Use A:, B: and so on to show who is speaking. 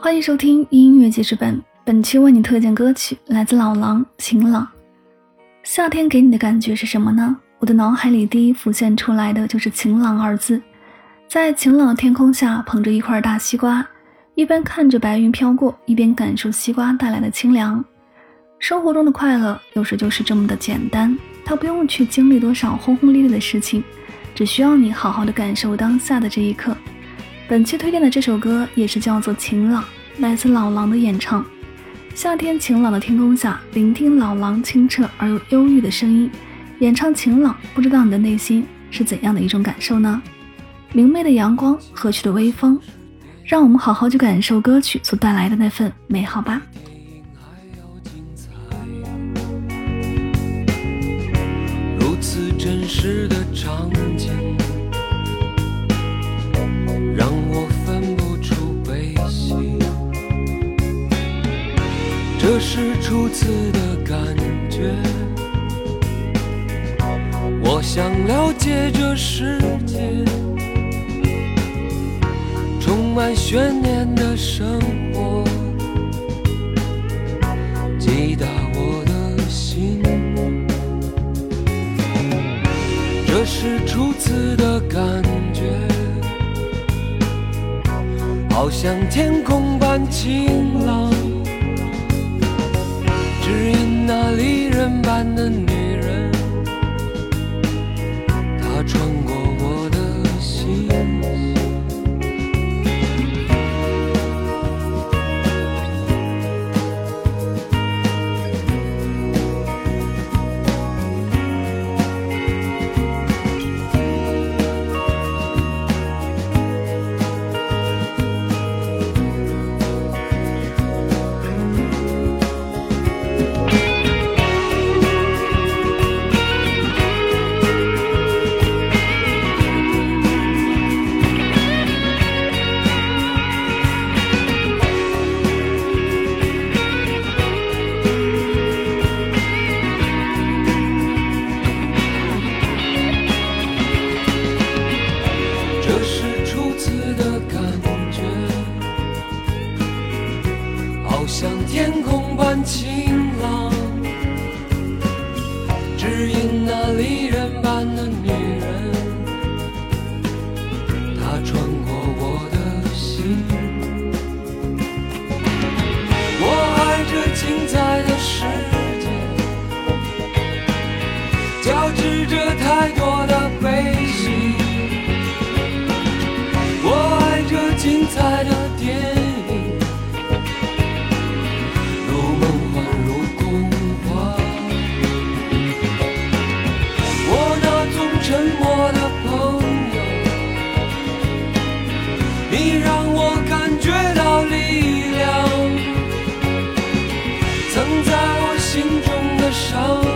A: 欢迎收听音乐记事本，本期为你推荐歌曲来自老狼《晴朗》。夏天给你的感觉是什么呢？我的脑海里第一浮现出来的就是“晴朗”二字。在晴朗天空下，捧着一块大西瓜，一边看着白云飘过，一边感受西瓜带来的清凉。生活中的快乐有时就是这么的简单，它不用去经历多少轰轰烈烈的事情，只需要你好好的感受当下的这一刻。本期推荐的这首歌也是叫做《晴朗》，来自老狼的演唱。夏天晴朗的天空下，聆听老狼清澈而又忧郁的声音，演唱《晴朗》，不知道你的内心是怎样的一种感受呢？明媚的阳光，和煦的微风，让我们好好去感受歌曲所带来的那份美好吧。
B: 如此真实的是初次的感觉，我想了解这世界，充满悬念的生活，击打我的心。这是初次的感觉，好像天空般晴朗。只因那离人般的你。像天空般晴朗，只因那离人般的女人，她穿过我的心。我爱这精彩的世界，交织着太多的悲喜。我爱这精彩的电你让我感觉到力量曾在我心中的伤。